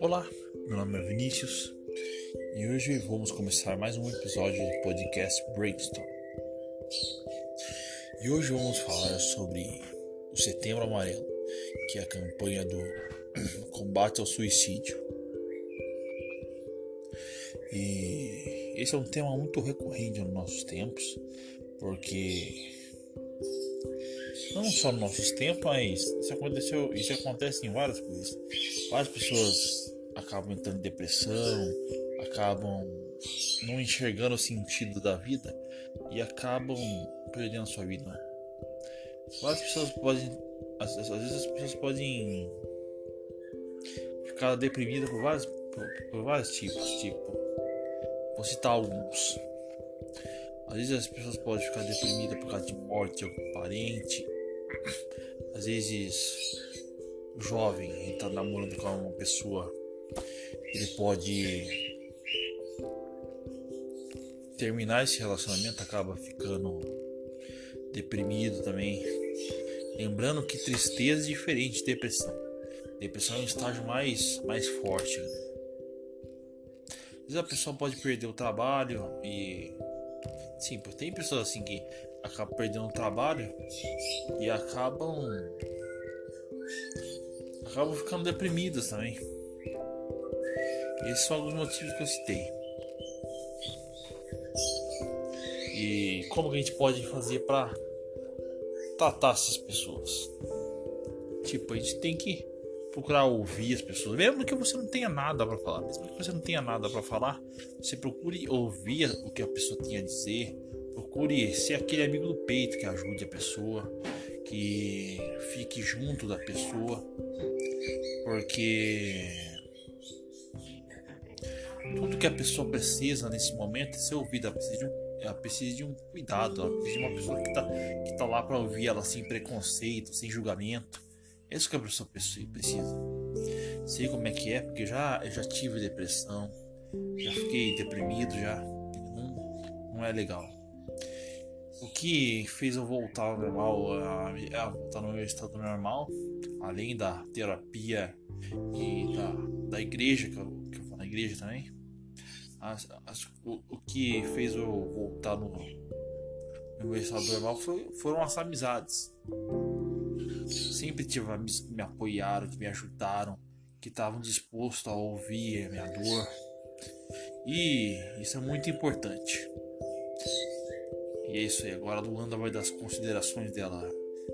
Olá, meu nome é Vinícius e hoje vamos começar mais um episódio do podcast Brainstorm. E hoje vamos falar sobre o Setembro Amarelo, que é a campanha do combate ao suicídio. E esse é um tema muito recorrente nos nossos tempos, porque não só nos nossos tempos, mas isso aconteceu, isso acontece em várias coisas. Várias pessoas acabam entrando em depressão, acabam não enxergando o sentido da vida e acabam perdendo a sua vida. Várias pessoas podem, às, às vezes as pessoas podem ficar deprimidas por vários, por, por vários tipos, tipo, vou citar alguns. Às vezes as pessoas podem ficar deprimidas por causa de morte de algum parente, às vezes, o jovem está namorando com uma pessoa, ele pode terminar esse relacionamento, acaba ficando deprimido também. Lembrando que tristeza é diferente de depressão. Depressão é um estágio mais, mais forte. Né? Às vezes a pessoa pode perder o trabalho e. Sim, tem pessoas assim que acabam perdendo o trabalho e acabam acabam ficando deprimidas também. Esses são alguns motivos que eu citei. E como que a gente pode fazer para tratar essas pessoas? Tipo, a gente tem que procurar ouvir as pessoas, mesmo que você não tenha nada para falar, mesmo que você não tenha nada para falar, você procure ouvir o que a pessoa tem a dizer, Procure ser aquele amigo do peito que ajude a pessoa, que fique junto da pessoa, porque tudo que a pessoa precisa nesse momento é ser ouvida, ela precisa de um, ela precisa de um cuidado, ela precisa de uma pessoa que está que tá lá para ouvir ela sem preconceito, sem julgamento. É isso que a pessoa precisa. Sei como é que é, porque já, eu já tive depressão, já fiquei deprimido, já não, não é legal. O que fez eu voltar ao normal, a, a voltar no meu estado normal, além da terapia e da, da igreja, que eu, que eu vou na igreja também, as, as, o, o, que fez eu voltar no, no meu estado normal foi, foram as amizades. Sempre tive amigos que me apoiaram, que me ajudaram, que estavam dispostos a ouvir a minha dor. E isso é muito importante. E é isso aí. Agora a Luanda vai dar as considerações dela,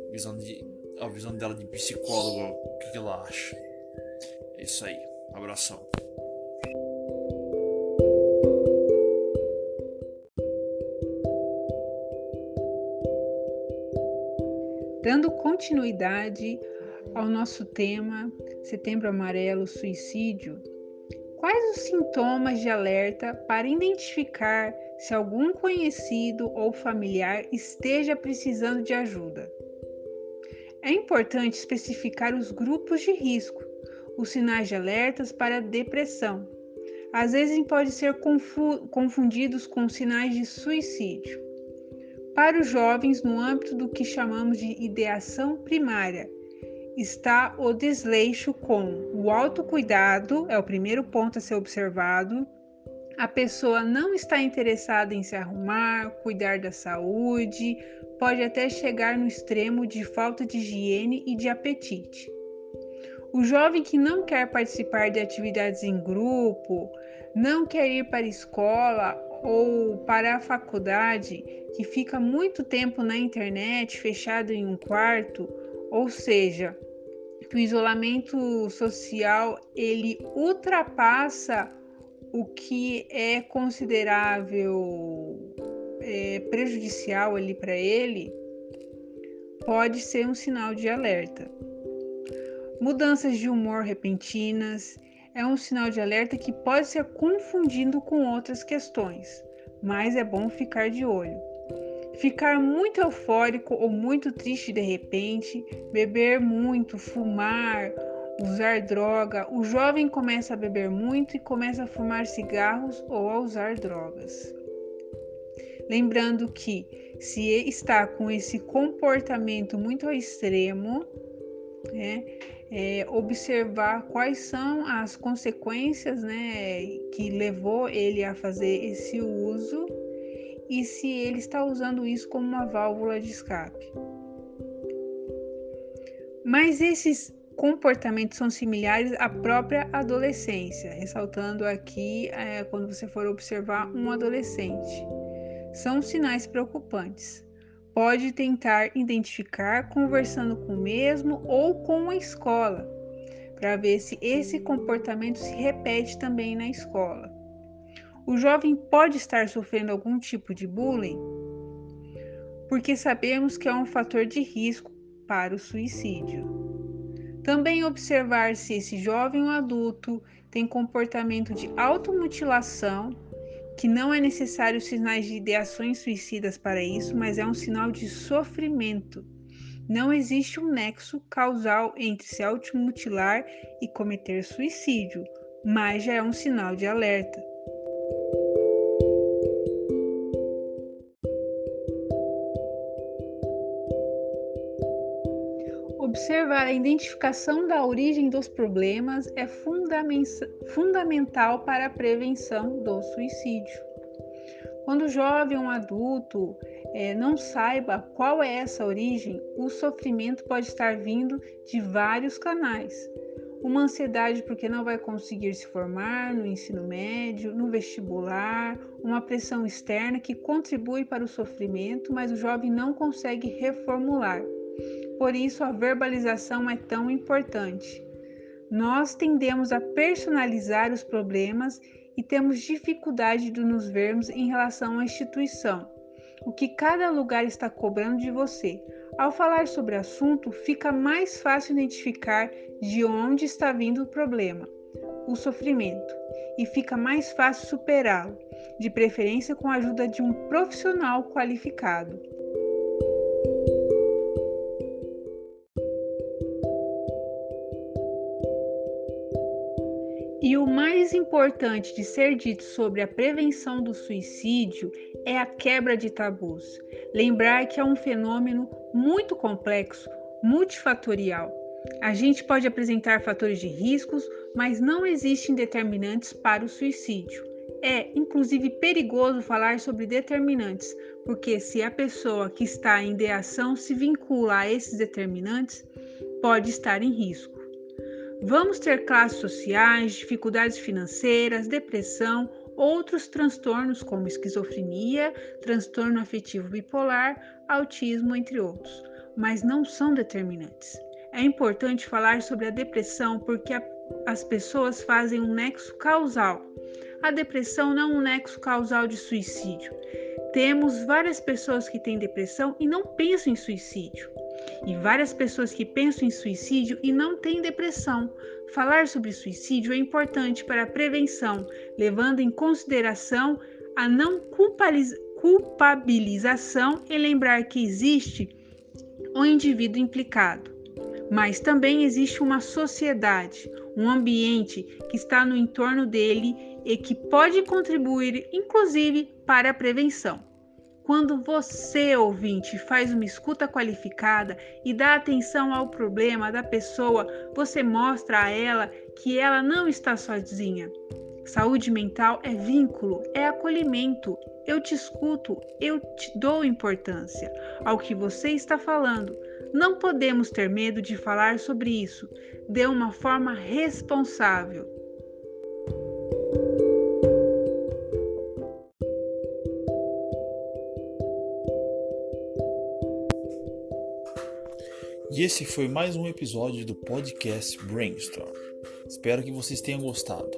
a visão, de, a visão dela de psicóloga, o que, ela acha. É isso aí. Abração. Continuidade ao nosso tema Setembro Amarelo Suicídio, quais os sintomas de alerta para identificar se algum conhecido ou familiar esteja precisando de ajuda. É importante especificar os grupos de risco, os sinais de alertas para depressão. Às vezes podem ser confundidos com sinais de suicídio. Para os jovens, no âmbito do que chamamos de ideação primária, está o desleixo com o autocuidado, é o primeiro ponto a ser observado, a pessoa não está interessada em se arrumar, cuidar da saúde, pode até chegar no extremo de falta de higiene e de apetite. O jovem que não quer participar de atividades em grupo, não quer ir para a escola ou para a faculdade, que fica muito tempo na internet, fechado em um quarto, ou seja, que o isolamento social ele ultrapassa o que é considerável é, prejudicial ali para ele pode ser um sinal de alerta. Mudanças de humor repentinas é um sinal de alerta que pode ser confundido com outras questões, mas é bom ficar de olho. Ficar muito eufórico ou muito triste de repente, beber muito, fumar usar droga, o jovem começa a beber muito e começa a fumar cigarros ou a usar drogas. Lembrando que se está com esse comportamento muito extremo, né, é, observar quais são as consequências né, que levou ele a fazer esse uso e se ele está usando isso como uma válvula de escape. Mas esses comportamentos são similares à própria adolescência, ressaltando aqui é, quando você for observar um adolescente. São sinais preocupantes. Pode tentar identificar conversando com o mesmo ou com a escola, para ver se esse comportamento se repete também na escola. O jovem pode estar sofrendo algum tipo de bullying, porque sabemos que é um fator de risco para o suicídio. Também observar se esse jovem ou adulto tem comportamento de automutilação, que não é necessário sinais de ideações suicidas para isso, mas é um sinal de sofrimento. Não existe um nexo causal entre se automutilar e cometer suicídio, mas já é um sinal de alerta. Observar a identificação da origem dos problemas é fundamental para a prevenção do suicídio. Quando o jovem ou um adulto é, não saiba qual é essa origem, o sofrimento pode estar vindo de vários canais. Uma ansiedade porque não vai conseguir se formar no ensino médio, no vestibular, uma pressão externa que contribui para o sofrimento, mas o jovem não consegue reformular. Por isso, a verbalização é tão importante. Nós tendemos a personalizar os problemas e temos dificuldade de nos vermos em relação à instituição, o que cada lugar está cobrando de você. Ao falar sobre o assunto, fica mais fácil identificar de onde está vindo o problema, o sofrimento, e fica mais fácil superá-lo, de preferência com a ajuda de um profissional qualificado. Mais importante de ser dito sobre a prevenção do suicídio é a quebra de tabus. Lembrar que é um fenômeno muito complexo, multifatorial. A gente pode apresentar fatores de riscos, mas não existem determinantes para o suicídio. É, inclusive, perigoso falar sobre determinantes, porque se a pessoa que está em ideação se vincula a esses determinantes, pode estar em risco. Vamos ter classes sociais, dificuldades financeiras, depressão, outros transtornos como esquizofrenia, transtorno afetivo bipolar, autismo, entre outros, mas não são determinantes. É importante falar sobre a depressão porque a, as pessoas fazem um nexo causal. A depressão não é um nexo causal de suicídio. Temos várias pessoas que têm depressão e não pensam em suicídio e várias pessoas que pensam em suicídio e não têm depressão. Falar sobre suicídio é importante para a prevenção, levando em consideração a não culpabilização e lembrar que existe o indivíduo implicado. Mas também existe uma sociedade, um ambiente que está no entorno dele e que pode contribuir, inclusive, para a prevenção. Quando você, ouvinte, faz uma escuta qualificada e dá atenção ao problema da pessoa, você mostra a ela que ela não está sozinha. Saúde mental é vínculo, é acolhimento. Eu te escuto, eu te dou importância ao que você está falando. Não podemos ter medo de falar sobre isso de uma forma responsável. E esse foi mais um episódio do podcast Brainstorm. Espero que vocês tenham gostado.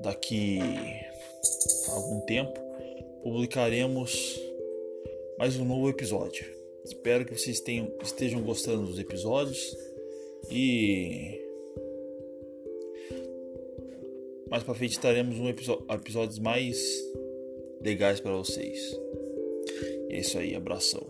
Daqui a algum tempo publicaremos mais um novo episódio. Espero que vocês tenham, estejam gostando dos episódios e mais para frente estaremos um episódios mais legais para vocês. É isso aí, abração.